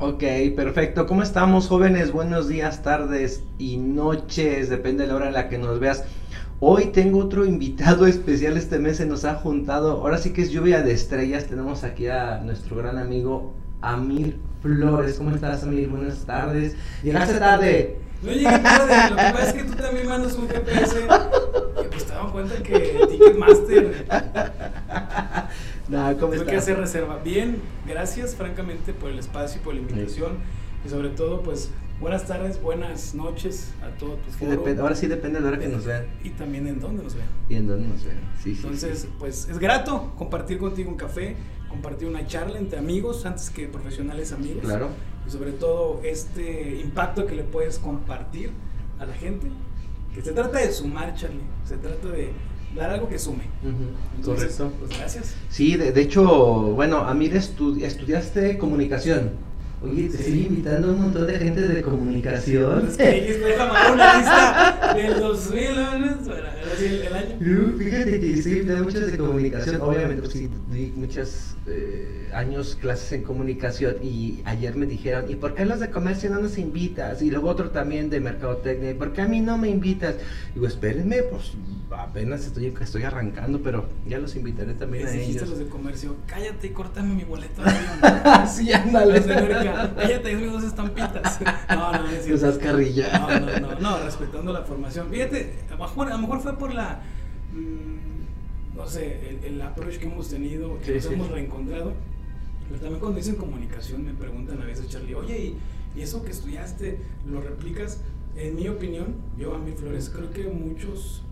Ok, perfecto. ¿Cómo estamos, jóvenes? Buenos días, tardes y noches, depende de la hora en la que nos veas. Hoy tengo otro invitado especial, este mes se nos ha juntado, ahora sí que es lluvia de estrellas, tenemos aquí a nuestro gran amigo Amir Flores. ¿Cómo estás, Amir? Buenas tardes. Llegaste tarde. No llegué tarde, lo que pasa es que tú también mandas un GPS. Y pues te cuenta que Ticketmaster Nah, ¿cómo tuve que hacer reserva. Bien, gracias francamente por el espacio y por la invitación. Y sobre todo, pues, buenas tardes, buenas noches a todo tu Sí, foro. depende- ahora sí depende de la hora que nos vean. Y también en dónde nos vean. Y en dónde nos vean. Sí, sí, Entonces, sí. pues es grato compartir contigo un café, compartir una charla entre amigos, antes que profesionales amigos. Claro. Y sobre todo este impacto que le puedes compartir a la gente. Que se trata de sumar, Charlie. Se trata de dar algo que sume. Ujú, Entonces, Correcto. Pues gracias. Sí, de, de hecho, bueno, Amir estu- estudiaste comunicación. Oye, te estoy invitando a un montón de gente de comunicación. Es que déjame una lista del 2000, ¿no? Si el, el año. Uh, Fíjate que sí, de muchas de comunicación, obviamente pues sí, di muchos años clases en comunicación y ayer me dijeron, ¿y por qué los de comercio no nos invitas? Y luego otro también de mercadotecnia, ¿y por qué a mí no me invitas? Digo, espérenme, pues apenas estoy, estoy arrancando, pero ya los invitaré también Les a dijiste ellos. los de comercio, cállate y córtame mi boleto de avión. sí, ándale. Cállate, dame dos estampitas. No, no, no No. No, no, no, no, respetando la formación. Fíjate, a lo mejor, a lo mejor fue por la, mm, no sé, el, el approach que hemos tenido, que Sí, nos sí. hemos reencontrado. Pero también cuando dicen comunicación me preguntan a veces, Charlie, oye, ¿y, y eso que estudiaste lo replicas? En mi opinión, yo a mi Flores, creo que muchos,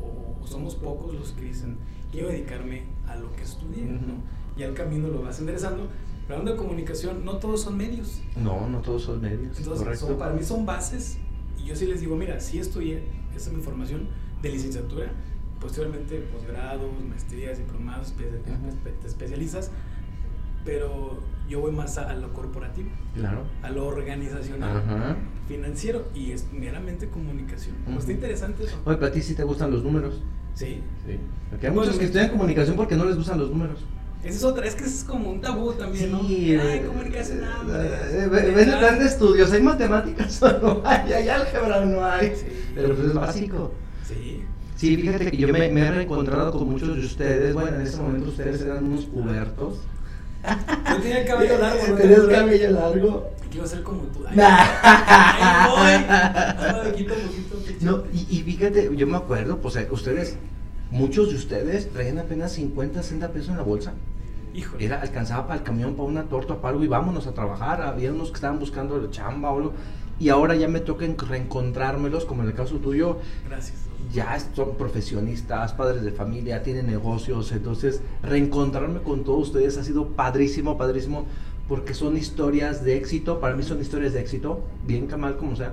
o, o somos pocos los que dicen, quiero dedicarme a lo que estudié, Ujú. ¿no? Y al camino lo vas enderezando. Pero hablando de comunicación, no todos son medios. No, no todos son medios. Entonces, correcto. son- para mí son bases y yo sí les digo, mira, sí estudié, esa es mi formación de licenciatura, posteriormente posgrados, maestrías, diplomados, te especializas, pero yo voy más a, a lo corporativo, Claro. a lo organizacional, Ajá. financiero y es meramente comunicación. Como está interesante eso. Oye, pero a ti sí te gustan los números. Sí. Sí. Porque hay Pues, muchos que estudian comunicación porque no les gustan los números. Esa es otra, es que es como un tabú también, ¿no? Sí, Ay, eh, comunicación, eh, eh, ve- ves el plan de estudios, hay matemáticas o no hay, hay álgebra o no hay. Sí. Pero pues es básico. Sí. Sí, fíjate que yo me, me he reencontrado con muchos de ustedes. Bueno, en ese momento ustedes eran unos pubertos. Yo tenía el cabello largo, ¿no? ¿Tenías cabello largo? Quiero ser como tú. Ay, Nah. Ahí voy. Ahora de quito a poquito. No, y, y fíjate, yo me acuerdo, pues eh, ustedes, muchos de ustedes traían apenas 50, 60 pesos en la bolsa. Híjole. Era, alcanzaba para el camión, para una torta, para algo y vámonos a trabajar. Había unos que estaban buscando la chamba o algo. Y ahora ya me toca en- reencontrármelos, como en el caso tuyo, Gracias. ya son profesionistas, padres de familia, tienen negocios. Entonces, reencontrarme con todos ustedes ha sido padrísimo, padrísimo, porque son historias de éxito. Para mí son historias de éxito, bien que mal como sea.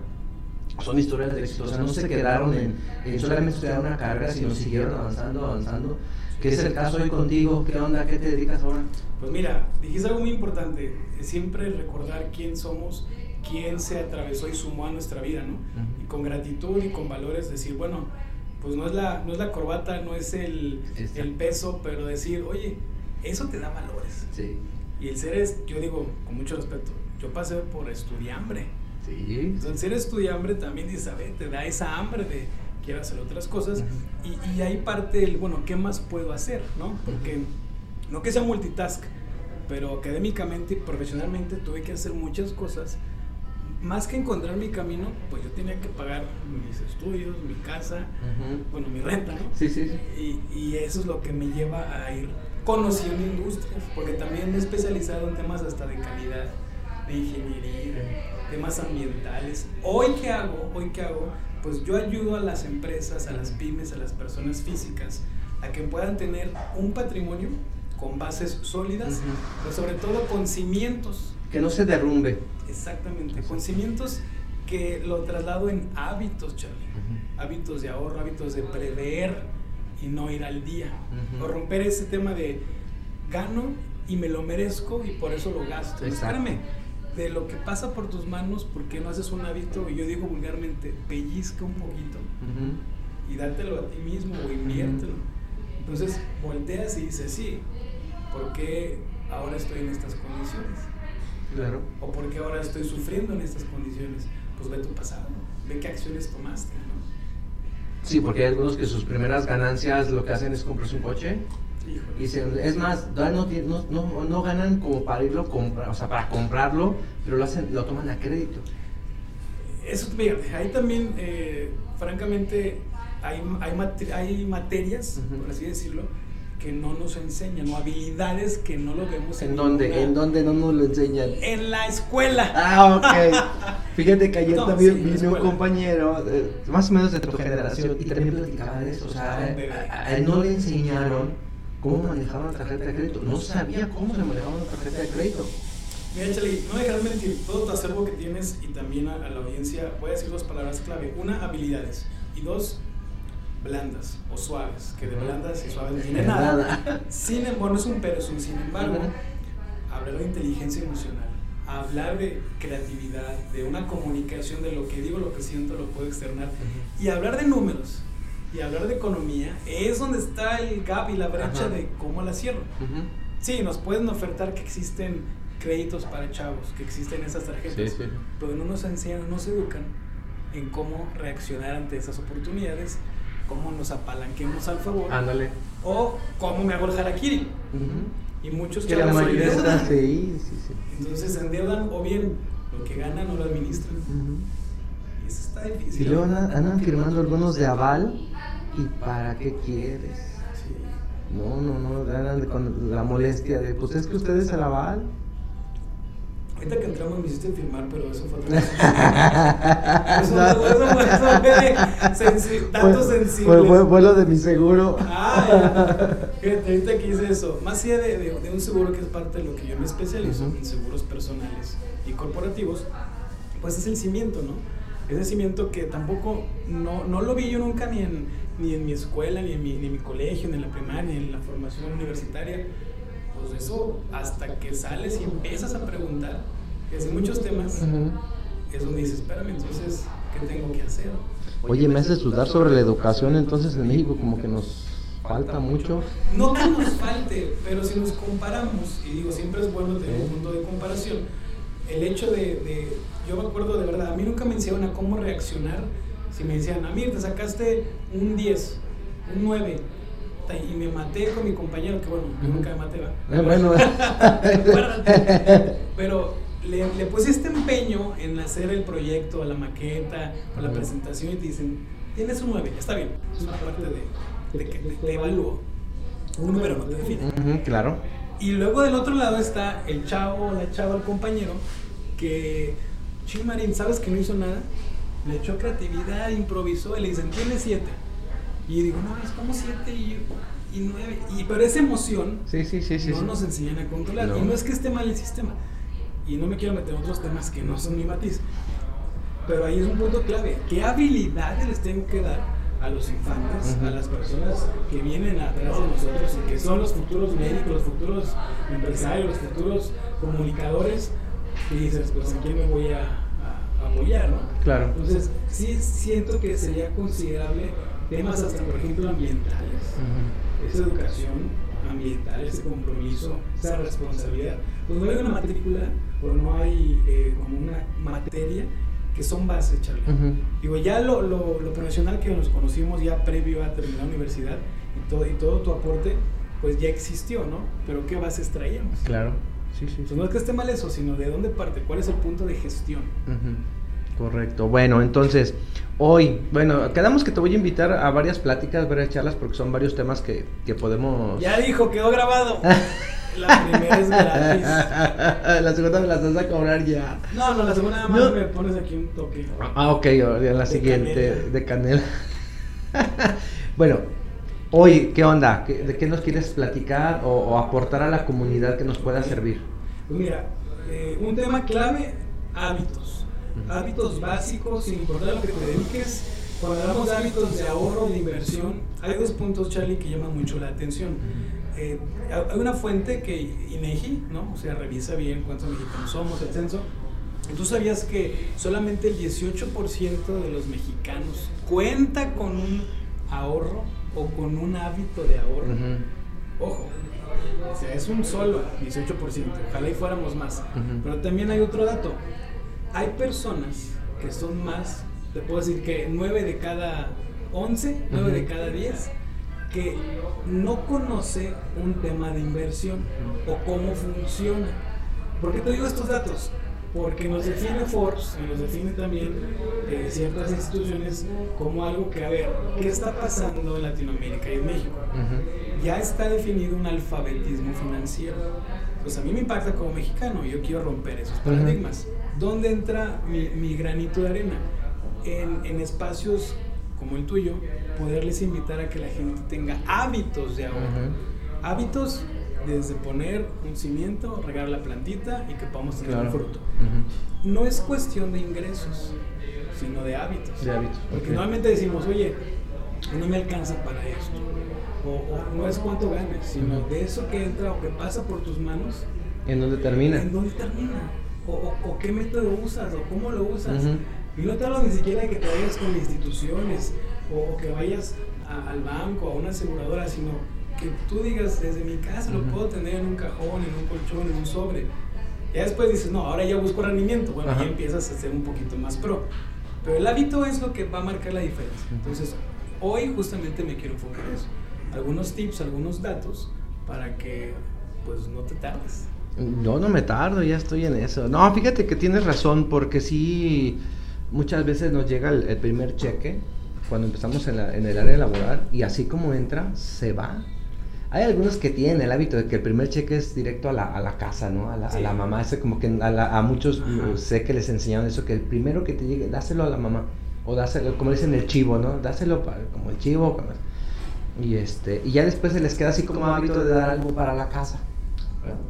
Son historias de éxito, o sea, no se quedaron en, en solamente estudiar una carrera, sino siguieron avanzando, avanzando. Que es el caso hoy contigo. ¿Qué onda? ¿Qué te dedicas ahora? Pues mira, dijiste algo muy importante. Siempre recordar quién somos, quién se atravesó y sumó a nuestra vida, ¿no? Ujú. Y con gratitud y con valores decir, bueno, pues no es la, no es la corbata, no es el, el peso, pero decir, oye, eso te da valores. Sí. Y el ser es, yo digo, con mucho respeto, yo pasé por estudiambre. Sí. Entonces, ser estudiambre también ver, te da esa hambre de quiero hacer otras cosas. Ujú. y, y ahí parte el, bueno, ¿qué más puedo hacer? ¿no? Porque no que sea multitask, pero académicamente y profesionalmente tuve que hacer muchas cosas. Más que encontrar mi camino, pues yo tenía que pagar mis estudios, mi casa, Ujú. bueno, mi renta, ¿no? Sí, sí, sí. Y, y eso es lo que me lleva a ir conociendo industrias, porque también me he especializado en temas hasta de calidad, de ingeniería, temas ambientales. Hoy qué hago, hoy qué hago, pues yo ayudo a las empresas, a las pymes, a las personas físicas, a que puedan tener un patrimonio con bases sólidas, Ujú. pero sobre todo con cimientos, Que no se derrumbe. Exactamente, Exacto. con cimientos que lo traslado en hábitos, Charlie hábitos de ahorro, hábitos de prever y no ir al día. Ujú. O romper ese tema de gano y me lo merezco y por eso lo gasto. Espérame, de lo que pasa por tus manos, ¿por qué no haces un hábito? Y yo digo vulgarmente, pellizca un poquito Ujú. y dátelo a ti mismo o inviértelo. Entonces volteas y dices, sí, ¿por qué ahora estoy en estas condiciones? Claro. ¿O por qué ahora estoy sufriendo en estas condiciones? Pues ve tu pasado, ve qué acciones tomaste, ¿no? Sí, porque hay algunos que sus primeras ganancias lo que hacen es comprarse un coche. Híjole. Y se- es más, no, no, ganan como para irlo a comprar, o sea, para comprarlo, pero lo hacen, lo toman a crédito. Eso, mira, ahí también, eh, francamente, hay, hay, hay materias, por así decirlo, que no nos enseñan, o habilidades que no lo vemos ¿En dónde? ninguna- ¿En dónde no nos lo enseñan? En la escuela. Ah, ok. Fíjate que ayer No, también sí, vino un compañero, eh, más o menos de tu generación, y también platicaba de eso. O sea, a- a él no le enseñaron cómo manejar una tarjeta de crédito. No sabía cómo se manejaba una tarjeta de crédito. Mira, Chale, no dejarás mentir, todo tu acervo que tienes y también a, a la audiencia, voy a decir dos palabras clave. Una, habilidades. Y dos, blandas o suaves, que de blandas y suaves no tiene nada. Sin, em- bueno, es un pero, es un sin embargo, hablar de inteligencia emocional, hablar de creatividad, de una comunicación, de lo que digo, lo que siento, lo puedo externar, y hablar de números y hablar de economía, es donde está el gap y la brecha Ajá. de cómo la cierro. Sí, nos pueden ofertar que existen créditos para chavos, que existen esas tarjetas, Sí, sí. pero no nos enseñan, no nos educan en cómo reaccionar ante esas oportunidades, cómo nos apalanquemos al favor Ándale. o cómo me hago el harakiri. Y muchos Que la chavos se mayoría endeudan. sí, sí, sí. Entonces se endeudan o bien lo que ganan no lo administran. Ujú. Y eso está Y difícil. luego andan, andan firmando algunos de aval. ¿Y para qué quieres? Sí. No, no, no, andan con la molestia de, pues es que ustedes el aval. Ahorita que entramos me hiciste firmar, pero eso fue otra cosa. Eso, eso, eso, eso de sensi- datos Fue- sensibles. Fue, fue, fue lo de mi seguro. Ah, ya. Ahorita que hice eso, más allá de, de- de un seguro que es parte de lo que yo me especializo, Ujú. en seguros personales y corporativos, pues es el cimiento, ¿no? Ese cimiento que tampoco, no, no lo vi yo nunca ni en, ni en mi escuela, ni en mi, ni en mi colegio, ni en la primaria, ni en la formación universitaria. Pues eso, hasta que sales y empiezas a preguntar, es en muchos temas, es donde dices, espérame, entonces, ¿qué tengo que hacer? Oye, me haces dudar sobre la educación, entonces en México como que nos falta mucho. No que nos falte, pero si nos comparamos, y digo, siempre es bueno tener un punto de comparación, el hecho de, de- yo me acuerdo de verdad, a mí nunca me enseñaron a cómo reaccionar si me decían, a mí te sacaste un 10, un 9, ta- y me maté con mi compañero, que bueno, yo nunca me maté, ¿va? Eh, bueno. Pero le, le puse este empeño en hacer el proyecto, la maqueta, o la presentación, y te dicen, tienes un 9, está bien, es una parte de, de que te, te evalúo. Un número no te define. Claro. Y luego del otro lado está el chavo, la chava, el compañero, que, Chimarín, ¿sabes que no hizo nada? Le echó creatividad, improvisó, y le dicen, tienes 7. Y digo, no, es como 7 y, y 9. Y, pero esa emoción Sí, sí, sí, no nos enseñan a controlar. No. Y no es que esté mal el sistema. Y no me quiero meter en otros temas que no son mi matiz. Pero ahí es un punto clave. ¿Qué habilidades les tengo que dar a los infantes, Ujú. a las personas que vienen atrás de nosotros y que son los futuros médicos, los futuros empresarios, los futuros comunicadores? Y dices, pues a quién me voy a, a- a apoyar, ¿no? Claro. Entonces, sí siento que sería considerable temas hasta, por ejemplo, ambientales Ujú. esa educación ambiental, ese compromiso, esa responsabilidad. Pues no hay una matrícula o no hay eh, como una materia que son bases, Charlie. Ujú. Digo, ya lo, lo, lo profesional que nos conocimos ya previo a terminar la universidad y todo, y todo tu aporte, pues ya existió, ¿no? Pero ¿qué bases traíamos? Claro. Sí, sí, sí. Entonces no es que esté mal eso, sino de dónde parte, cuál es el punto de gestión. Ujú. Correcto. Bueno, entonces, hoy, bueno, quedamos que te voy a invitar a varias pláticas, varias charlas, porque son varios temas que, que podemos... Ya dijo, quedó grabado. La primera es gratis. la segunda me las vas a cobrar ya. No, no, la segunda nada más No. me pones aquí un toque. Ah, ok, en la De siguiente, canela. de canela. bueno, hoy, ¿qué onda? ¿Qué- ¿De qué nos quieres platicar o, o aportar a la comunidad que nos pueda servir? Pues mira, eh, un tema clave, hábitos. Hábitos básicos, sin importar lo que te dediques. Cuando hablamos de hábitos de ahorro, de inversión, hay dos puntos, Charlie, que llaman mucho la atención. Eh, hay una fuente que INEGI, ¿no? O sea, revisa bien cuántos mexicanos somos, el censo. ¿Y ¿Tú sabías que solamente el 18% de los mexicanos cuenta con un ahorro o con un hábito de ahorro? Ujú. Ojo, O sea, es un solo 18%. Ojalá y fuéramos más. Pero también hay otro dato. Hay personas que son más, te puedo decir que 9 de cada 11, 9 de cada 10, que no conoce un tema de inversión o cómo funciona. ¿Por qué te digo estos datos? porque nos define Forbes y nos define también eh, ciertas instituciones como algo que, a ver, ¿qué está pasando en Latinoamérica y en México? Ya está definido un alfabetismo financiero. Pues a mí me impacta como mexicano, yo quiero romper esos paradigmas. ¿Dónde entra mi, granito de arena? En, en, espacios como el tuyo, poderles invitar a que la gente tenga hábitos de ahorro. Hábitos desde poner un cimiento, regar la plantita y que podamos tener un fruto. No es cuestión de ingresos, sino de hábitos. De hábitos. Porque normalmente decimos, oye, no me alcanza para esto. O, no es cuánto ganes, sino de eso que entra o que pasa por tus manos. ¿En dónde termina? ¿En dónde termina? O, qué método usas o cómo lo usas. Y no te hablo ni siquiera de que te vayas con instituciones o, que vayas al banco, a una aseguradora, sino que tú digas, desde mi casa lo puedo tener en un cajón, en un colchón, en un sobre. Ya después dices, no, ahora ya busco rendimiento. Bueno, ya empiezas a ser un poquito más pro. Pero el hábito es lo que va a marcar la diferencia. Entonces, hoy justamente me quiero enfocar en eso. Algunos tips, algunos datos para que pues no te tardes. Yo no me tardo, ya estoy en eso. No, fíjate que tienes razón, porque sí, muchas veces nos llega el, primer cheque cuando empezamos en, en el área laboral y así como entra, se va. Hay algunos que tienen el hábito de que el primer cheque es directo a la, a la casa, ¿no? A la, a la mamá. Ese como que a, a muchos sé que les enseñaron eso, que el primero que te llegue, dáselo a la mamá. O dáselo, como dicen el chivo, ¿no? Dáselo para, como el chivo. Y, este, y ya después se les queda así como hábito de dar algo para la casa.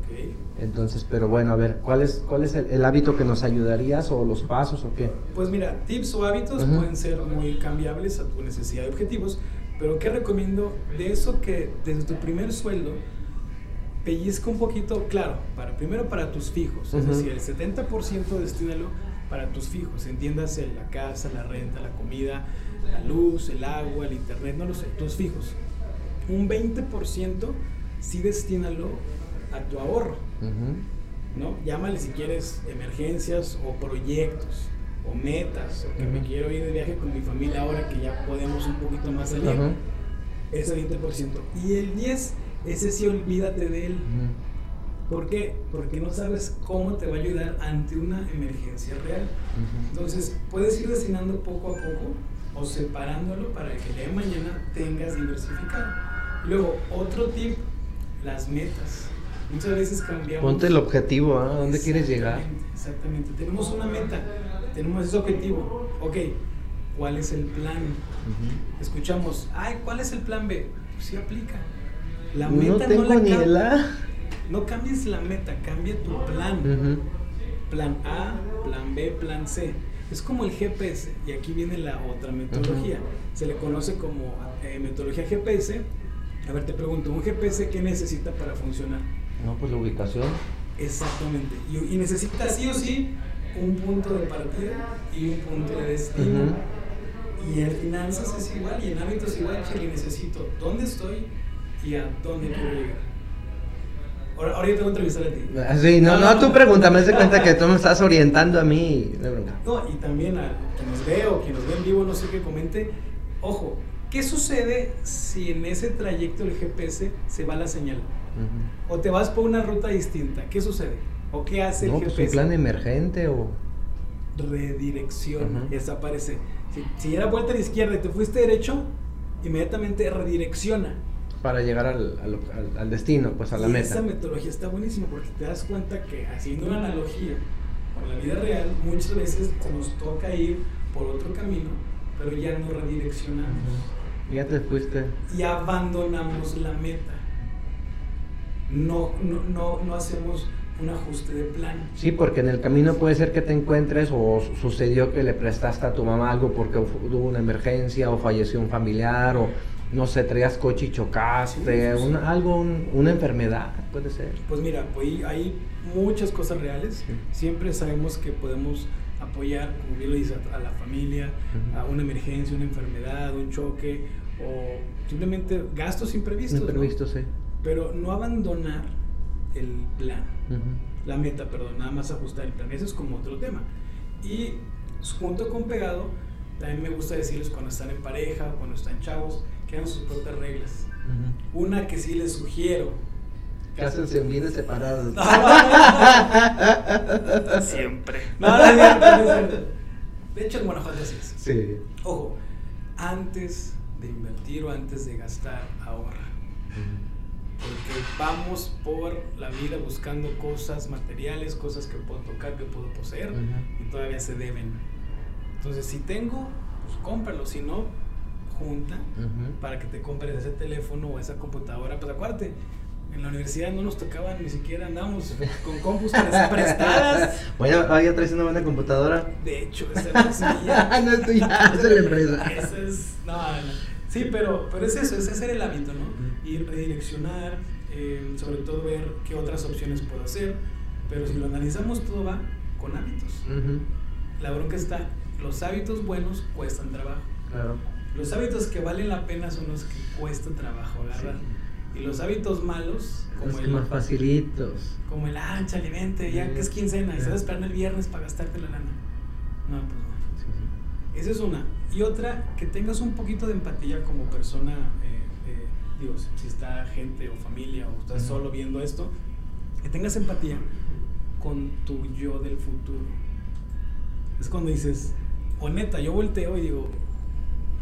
Okay. Entonces, pero bueno, a ver, ¿cuál es, cuál es el, hábito que nos ayudarías o los pasos o qué? Pues mira, tips o hábitos pueden ser muy cambiables a tu necesidad de objetivos, pero ¿qué recomiendo? De eso que desde tu primer sueldo pellizca un poquito, claro, para, primero para tus fijos, es decir, el 70% destínalo para tus fijos, entiéndase la casa, la renta, la comida, la luz, el agua, el internet, no lo sé, tus fijos. Un 20% sí destínalo a tu ahorro, ¿no? Llámale si quieres emergencias o proyectos o metas, o que me quiero ir de viaje con mi familia ahora que ya podemos un poquito más salir, ese 20%. Y el 10, ese sí olvídate de él. ¿Por qué? Porque no sabes cómo te va a ayudar ante una emergencia real. Entonces, puedes ir destinando poco a poco o separándolo para que el día de mañana tengas diversificado. Luego, otro tip, las metas. Muchas veces cambiamos. Ponte el objetivo, ¿a dónde quieres llegar? Exactamente. Tenemos una meta tenemos ese objetivo. Ok, ¿cuál es el plan? Escuchamos, ay, ¿cuál es el plan B? Pues sí aplica. La meta no, la ni No cambies la meta, cambia tu plan. Plan A, plan B, plan C. Es como el GPS, y aquí viene la otra metodología. Se le conoce como eh, metodología GPS. A ver, te pregunto, ¿un GPS qué necesita para funcionar? No, pues la ubicación. Exactamente. Y, y necesita sí o sí un punto de partida y un punto de destino. Y en finanzas es igual, y en hábitos igual, que necesito dónde estoy y a dónde quiero llegar. Ahora, ahora yo tengo que entrevistar a ti. Ah, sí, no, no, tú pregúntame, se cuenta que tú me estás orientando a mí. No, y también a quien nos ve o quien nos ve en vivo, no sé qué comente. Ojo, ¿qué sucede si en ese trayecto del GPS se va la señal? O te vas por una ruta distinta, ¿qué sucede? ¿O qué hace el GPS? Pues un plan emergente o... Redirección, desaparece. Si, si era vuelta a la izquierda y te fuiste derecho, inmediatamente redirecciona. Para llegar al, al, destino, pues a la meta. Esa metodología está buenísima porque te das cuenta que haciendo una analogía con la vida real, muchas veces nos toca ir por otro camino, pero ya no redireccionamos. Ya te fuiste. Y abandonamos la meta. No, no, no, no hacemos un ajuste de plan. Sí, porque en el camino puede ser que te encuentres o sucedió que le prestaste a tu mamá algo porque hubo una emergencia o falleció un familiar o no sé, traías coche y chocaste, algo, una enfermedad, puede ser. Pues mira, pues hay muchas cosas reales. Siempre sabemos que podemos apoyar, como bien lo dice, a la familia, a una emergencia, una enfermedad, un choque o simplemente gastos imprevistos. Imprevistos, sí pero no abandonar el plan, la meta, perdón, nada más ajustar el plan. Eso es como otro tema. Y junto con pegado, también me gusta decirles cuando están en pareja, cuando están chavos, que hagan sus propias reglas. Una que sí les sugiero. Cásense bien separados. Siempre. No, no, no, de hecho, en Guanajuato así es. Sí. Ojo, antes de invertir o antes de gastar, ahorra. Porque vamos por la vida buscando cosas materiales, cosas que puedo tocar, que puedo poseer y todavía se deben. Entonces, si tengo, pues cómpralo. Si no, junta para que te compres ese teléfono o esa computadora. Pues acuérdate, en la universidad no nos tocaban ni siquiera andamos con compus prestadas. Bueno, ya traes una buena computadora. De hecho, esa no es mía. no es tuya, es de la empresa. Esa es, no, no. Sí, pero, pero es eso, es hacer el hábito, ¿no? Ir redireccionar, eh, sobre todo ver qué otras opciones puedo hacer. Pero si lo analizamos, todo va con hábitos. La bronca está, los hábitos buenos cuestan trabajo. Claro. Los hábitos que valen la pena son los que cuesta trabajo agarrar. Y los hábitos malos, como los el. más facilitos. Como el, ah, chale, ya que es quincena, y va esperando el viernes para gastarte la lana. No, pues no. Esa es una. Y otra, que tengas un poquito de empatía como persona, eh, eh, digo, si está gente o familia o estás solo viendo esto, que tengas empatía con tu yo del futuro. Es cuando dices, o neta, yo volteo y digo,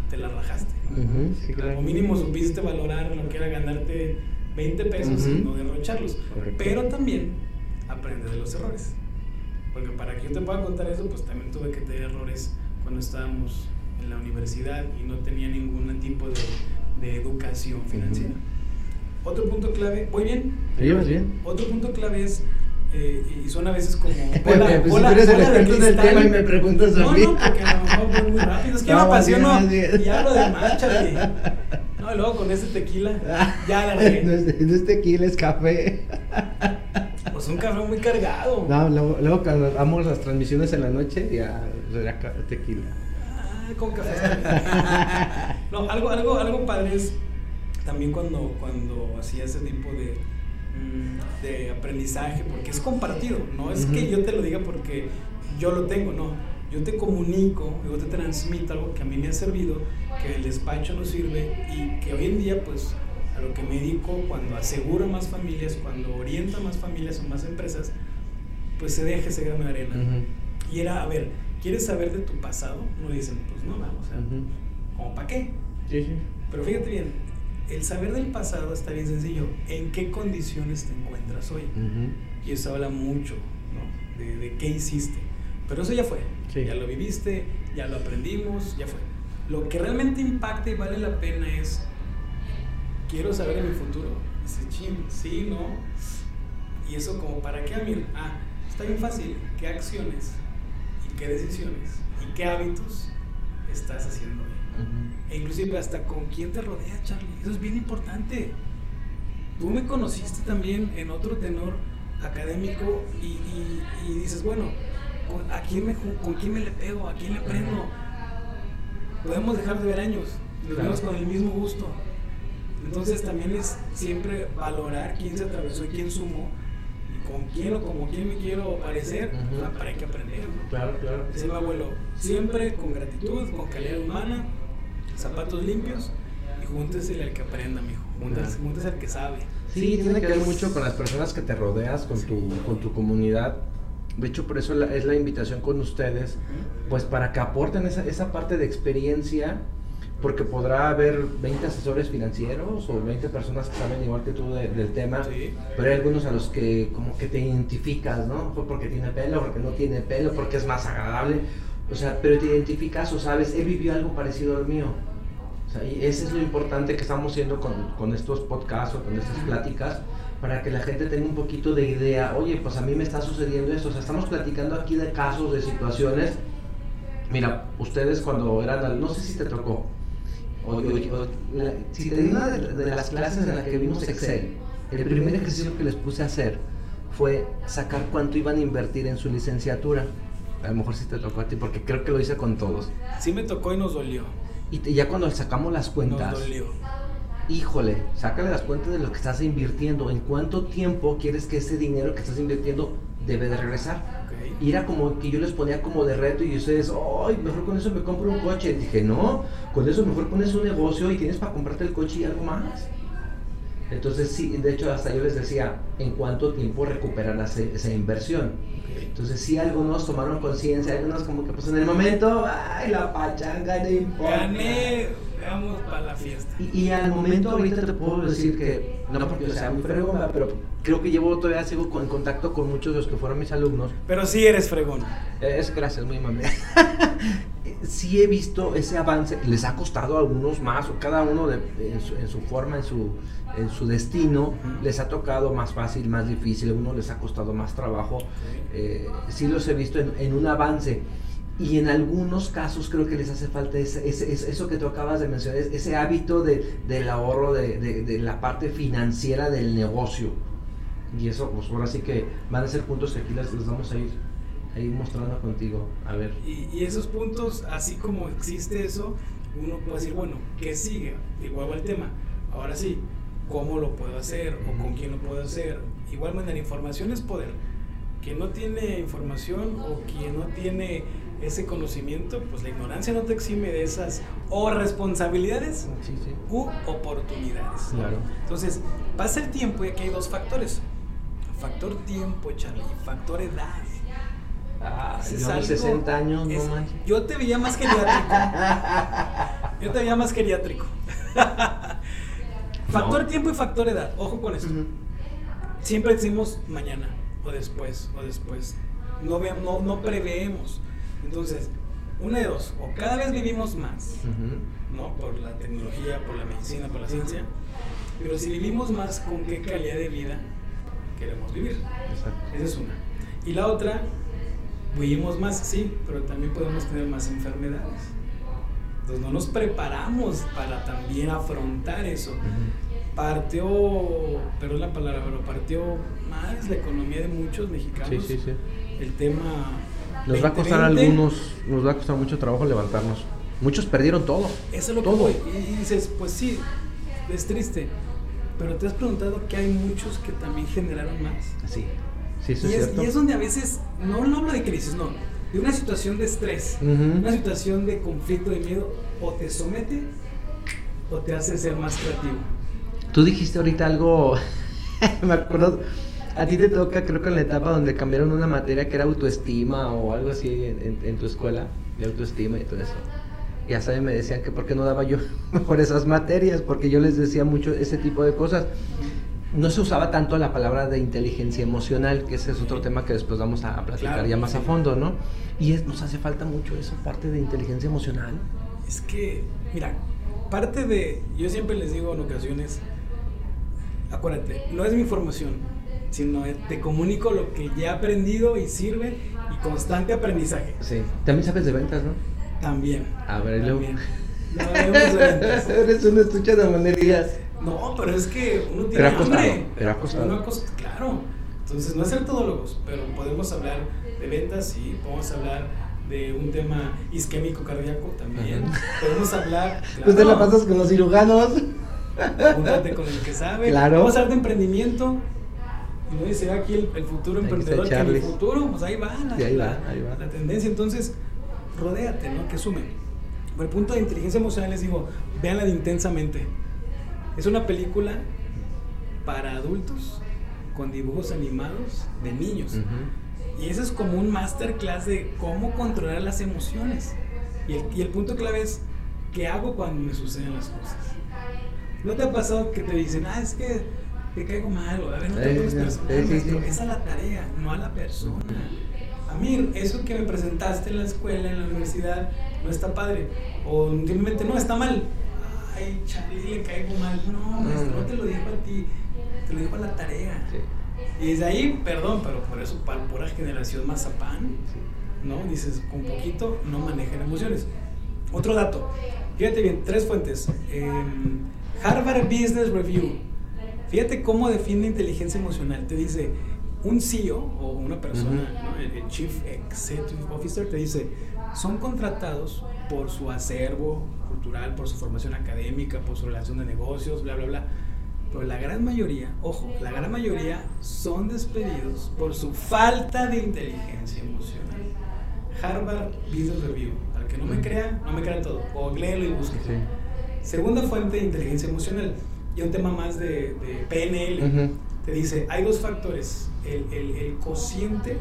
te la rajaste. O mínimo supiste valorar lo que era ganarte 20 pesos y no derrocharlos. Pero también aprende de los errores. Porque para que yo te pueda contar eso, pues también tuve que tener errores cuando estábamos en la universidad y no tenía ningún tipo de, educación financiera. Otro punto clave, ¿voy bien? ¿Te llevas bien? Otro punto clave es eh, y son a veces como. Hola, pues si tú eres el experto del tema y me preguntas a mí. No, no, porque a lo mejor voy muy rápido. Es que no, me apasiono y hablo de mancha, No, y luego con ese tequila, ya la regué. no, es, no es tequila, es café. Pues un café muy cargado. No, luego, luego cuando damos las transmisiones en la noche, ya tequila. Ah, con café. no, algo, algo, algo padre es también cuando, cuando hacía ese tipo de de aprendizaje, porque es compartido, no es que yo te lo diga porque yo lo tengo, no. Yo te comunico, yo te transmito algo que a mí me ha servido, que el despacho nos sirve y que hoy en día, pues, a lo que me dedico, cuando aseguro más familias, cuando oriento más familias o más empresas, pues se deja ese grano de arena. Y era, a ver, ¿quieres saber de tu pasado? No dicen, pues no, vamos, o sea, ¿como para qué? Sí, sí. Pero fíjate bien, el saber del pasado está bien sencillo. ¿En qué condiciones te encuentras hoy? Y eso habla mucho, ¿no? De, qué hiciste. Pero eso ya fue. Ya lo viviste, ya lo aprendimos, ya fue. Lo que realmente impacta y vale la pena es, quiero saber en mi futuro. Dice, chin, sí, no. Y eso como, ¿para qué, Amir? Ah, está bien fácil. ¿Qué acciones y qué decisiones y qué hábitos estás haciendo hoy? E inclusive hasta con quién te rodea, Charlie. Eso es bien importante. Tú me conociste también en otro tenor académico y, dices, bueno, ¿con, a quién me, ¿con quién me le pego? ¿A quién le prendo? Podemos dejar de ver años y nos vemos con el mismo gusto. Entonces también es siempre valorar quién se atravesó y quién sumó y con quién o como quién me quiero parecer, para hay que aprender. Claro, claro. Dice mi abuelo, siempre con gratitud, con calidad humana zapatos limpios y júntese al que aprenda, mijo. Júntese, júntese al que sabe. Sí, tiene que ver mucho con las personas que te rodeas, con, tu, con tu comunidad. De hecho, por eso es la invitación con ustedes, pues para que aporten esa, esa parte de experiencia, porque podrá haber 20 asesores financieros o 20 personas que saben igual que tú del tema, pero hay algunos a los que como que te identificas, ¿no? Porque tiene pelo, porque no tiene pelo, porque es más agradable, o sea, pero te identificas o sabes, él vivió algo parecido al mío. O y ese es lo importante que estamos haciendo con, con estos podcasts o con estas pláticas, para que la gente tenga un poquito de idea, oye, pues a mí me está sucediendo esto, o sea, estamos platicando aquí de casos, de situaciones. Mira, ustedes cuando eran, no sé si te tocó, o, si te una de, de, las clases en las que vimos Excel, el primer ejercicio que les puse a hacer fue sacar cuánto iban a invertir en su licenciatura. A lo mejor sí te tocó a ti, porque creo que lo hice con todos. Sí me tocó y nos dolió. Y ya cuando sacamos las cuentas. híjole, sácale las cuentas de lo que estás invirtiendo, en cuánto tiempo quieres que ese dinero que estás invirtiendo debe de regresar. Y era como que yo les ponía como de reto y ustedes, ay, mejor con eso me compro un coche. Y dije, no, con eso mejor pones un negocio y tienes para comprarte el coche y algo más. Entonces, sí, de hecho, hasta yo les decía, ¿en cuánto tiempo recuperan esa inversión? Entonces, sí, algunos tomaron conciencia, algunos como que, pues en el momento, ¡ay, la pachanga no importa! Gané, vamos para la fiesta. Y, al momento, ahorita te puedo decir que, no porque sea muy fregón, pero creo que llevo todavía, sigo en contacto con muchos de los que fueron mis alumnos. Pero sí eres fregón. Es gracias, muy amable. sí he visto ese avance, les ha costado a algunos más, o cada uno de, en, su, forma, en su, en su destino, les ha tocado más fácil, más difícil, a uno les ha costado más trabajo. Eh, sí los he visto en, un avance. Y en algunos casos creo que les hace falta ese, eso que tú acabas de mencionar, ese hábito de, del ahorro, de, de, la parte financiera del negocio. Y eso, pues ahora sí que van a ser puntos que aquí les, les vamos a ir ahí mostrando contigo. A ver. Y, esos puntos, así como existe eso, uno puede decir, bueno, ¿qué sigue? Igual va el tema. Ahora sí, ¿cómo lo puedo hacer? ¿O con quién lo puedo hacer? Igual la información es poder. Quien no tiene información o quien no tiene ese conocimiento, pues la ignorancia no te exime de esas o responsabilidades u oportunidades. Claro. Entonces, pasa el tiempo y aquí hay dos factores. Factor tiempo, Charlie, factor edad. Ah, es 60 años, no manches. Yo te veía más geriátrico. yo te veía más geriátrico. factor tiempo y factor edad. Ojo con esto. Siempre decimos mañana, o después, o después. No, no, no preveemos. Entonces, una de dos, o cada vez vivimos más, ¿no? Por la tecnología, por la medicina, por la ciencia. Pero si vivimos más, ¿con qué calidad de vida queremos vivir? Exacto. Esa es una. Y la otra Vivimos más, sí, pero también podemos tener más enfermedades. Entonces no nos preparamos para también afrontar eso. Partió, perdón la palabra, pero partió más la economía de muchos mexicanos. Sí, sí, sí. El tema... Nos va a costar a algunos, nos va a costar mucho trabajo levantarnos. Muchos perdieron todo. Eso es lo todo. que Y dices, pues sí, es triste. Pero te has preguntado que hay muchos que también generaron más. Sí y, es, donde a veces, no, no hablo de crisis, no, de una situación de estrés, una situación de conflicto, de miedo, o te somete o te hace ser más creativo. Tú dijiste ahorita algo, me acuerdo, a ti te toca, creo que en la etapa donde cambiaron una materia que era autoestima o algo así en, tu escuela, de autoestima y todo eso. Ya saben, me decían que por qué no daba yo por esas materias, porque yo les decía mucho ese tipo de cosas no se usaba tanto la palabra de inteligencia emocional, que ese es otro tema que después vamos a, platicar ya más a fondo, ¿no? Y nos hace falta mucho esa parte de inteligencia emocional. Es que, mira, parte de, yo siempre les digo en ocasiones, acuérdate, no es mi formación, sino te comunico lo que ya he aprendido y sirve y constante aprendizaje. Sí, también sabes de ventas, ¿no? También. A ver, luego. Eres un estuche de monerías. No, pero es que uno tiene pero hambre. Pero ha costado. claro. Entonces, no es ser todólogos, pero podemos hablar de ventas, sí, podemos hablar de un tema isquémico cardíaco también. Podemos hablar. Claro, pues te la pasas con los cirujanos. Júntate con el que sabe. Claro. Vamos a hablar de emprendimiento. Y no dice aquí el, futuro emprendedor, que el futuro, pues ahí va, la, ahí va, ahí va. la tendencia. Entonces, rodéate, ¿no? Que sume. Por el punto de inteligencia emocional les digo, véanla de intensamente es una película para adultos con dibujos animados de niños. Y eso es como un masterclass de cómo controlar las emociones. Y el, punto clave es, ¿qué hago cuando me suceden las cosas? ¿No te ha pasado que te dicen, ah, es que te caigo mal, o a ver, no te personal, es a la tarea, no a la persona. A mí, eso que me presentaste en la escuela, en la universidad, no está padre. O simplemente no, está mal ay, Charlie, le caigo mal. No, maestro, no te lo dijo a ti, te lo dijo a la tarea. Y desde ahí, perdón, pero por eso, para pura generación mazapán, ¿no? Dices, con poquito no manejan emociones. Otro dato, fíjate bien, tres fuentes. Harvard Business Review, fíjate cómo define inteligencia emocional. Te dice un CEO o una persona, el, Chief Executive Officer, te dice, son contratados por su acervo cultural, por su formación académica, por su relación de negocios, bla, bla, bla. Pero la gran mayoría, ojo, la gran mayoría son despedidos por su falta de inteligencia emocional. Harvard Business Review, para que no me crea, no me crea todo, o léelo y busque. Segunda fuente de inteligencia emocional, y un tema más de, PNL, te dice, hay dos factores, el, el, el cociente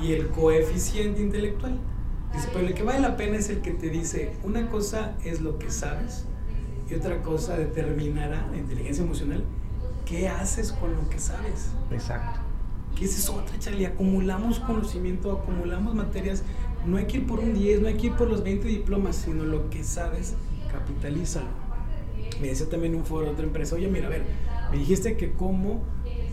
y el coeficiente intelectual. Dice, pero el que vale la pena es el que te dice, una cosa es lo que sabes y otra cosa determinará la inteligencia emocional qué haces con lo que sabes. Exacto. ¿Qué es eso otra, Charlie? Acumulamos conocimiento, acumulamos materias. No hay que ir por un 10, no hay que ir por los 20 diplomas, sino lo que sabes, capitalízalo. Me decía también un foro de otra empresa, oye, mira, a ver, me dijiste que cómo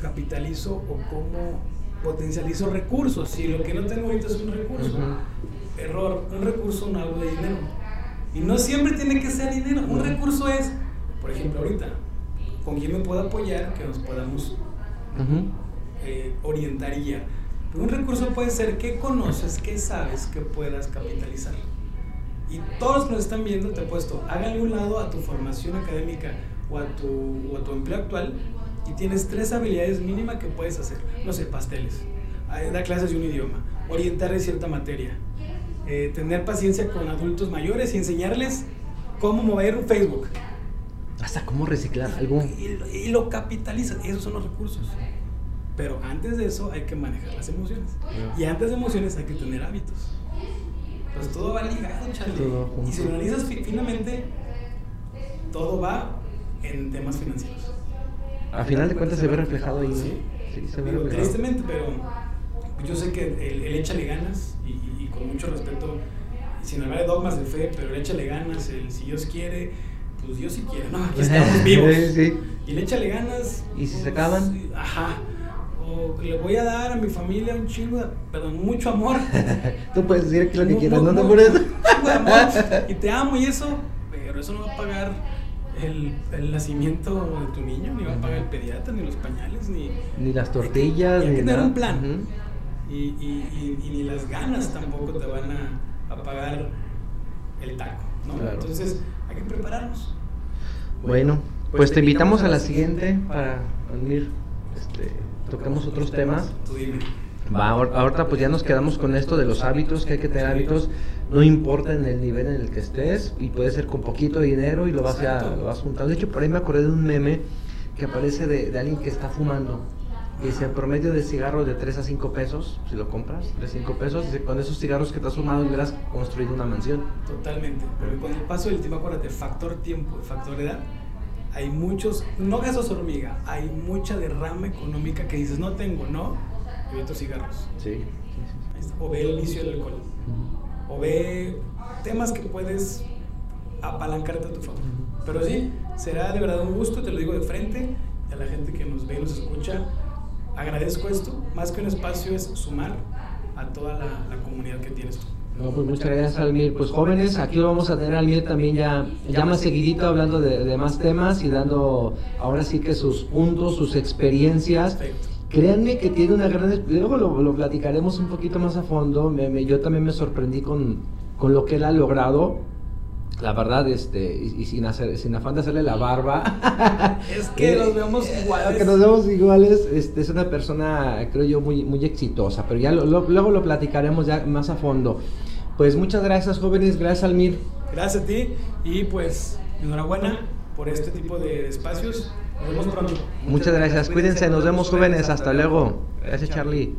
capitalizo o cómo potencializo recursos. Si lo que no tengo ahorita es un recurso. Error, un recurso no habla de dinero. Y no siempre tiene que ser dinero. Un recurso es, por ejemplo, ahorita, con quién me puedo apoyar que nos podamos eh, orientar y guiar. un recurso puede ser qué conoces, qué sabes que puedas capitalizar. Y todos los que nos están viendo, te he puesto, háganle un lado a tu formación académica o a tu, o a tu empleo actual y tienes tres habilidades mínimas que puedes hacer. No sé, pasteles, dar clases de un idioma, orientar en cierta materia, eh, tener paciencia con adultos mayores y enseñarles cómo mover un Facebook. Hasta cómo reciclar algo. Y, lo capitalizan, esos son los recursos. Pero antes de eso hay que manejar las emociones. Y antes de emociones hay que tener hábitos. Pues todo va ligado, Charlie. y si lo analizas finamente, todo va en temas financieros. A final de cuentas se ve reflejado ahí. Sí, sí se ve reflejado. Tristemente, pero yo sé que el, el échale ganas y, con mucho respeto, sin hablar de dogmas de fe, pero el échale ganas, el si Dios quiere, pues Dios sí quiere, ¿no? Aquí estamos vivos. sí. Y le échale ganas. ¿Y si se acaban? Pues, ajá. O le voy a dar a mi familia un chingo, perdón, mucho amor. Tú puedes decir que lo que quieras, no te y te amo y eso, pero eso no va a pagar el, el, nacimiento de tu niño, ni va a pagar el pediatra, ni los pañales, ni... Ni las tortillas, ni hay que tener un plan. Y, y, y, ni las ganas tampoco te van a, a pagar el taco, ¿no? Entonces hay que prepararnos. Bueno, pues, pues te invitamos a la siguiente para unir, este, toquemos otros temas. Tú dime. Va, ahorita pues ya nos quedamos con esto de los hábitos, que hay que tener hábitos, no importa en el nivel en el que estés, y puede ser con poquito dinero y lo vas, a, lo vas juntando. De hecho, por ahí me acordé de un meme que aparece de, de alguien que está fumando. Y dice, el promedio de cigarros de 3 a 5 pesos, si lo compras, 3 a 5 pesos, dice, con esos cigarros que te has fumado hubieras construido una mansión. Totalmente, porque con el paso del tiempo, acuérdate, factor tiempo, factor edad, hay muchos, no gasos hormiga, hay mucha derrama económica que dices, no tengo, no, evito cigarros. Sí. O ve el inicio del alcohol. O ve temas que puedes apalancarte a tu favor. Pero sí, será de verdad un gusto, te lo digo de frente, a la gente que nos ve y nos escucha. Agradezco esto, más que un espacio es sumar a toda la, comunidad que tienes tú. No, pues muchas gracias Almir. Pues jóvenes, aquí vamos a tener a Almir también ya, ya más seguidito hablando de, de, más temas y dando ahora sí que sus puntos, sus experiencias. Perfecto. Créanme que tiene una gran... Luego lo, lo platicaremos un poquito más a fondo. Me, yo también me sorprendí con, con, lo que él ha logrado. La verdad, este, y, sin, hacer, sin afán de hacerle la barba. es que nos vemos iguales. Que nos vemos iguales. Este, es una persona, creo yo, muy, muy exitosa. Pero ya luego lo platicaremos ya más a fondo. Pues muchas gracias, jóvenes. Gracias, Almir. Gracias a ti. Y pues, enhorabuena por este tipo de espacios. Nos vemos pronto. Muchas gracias. Cuídense. Nos vemos jóvenes. Hasta luego. Gracias, Charlie.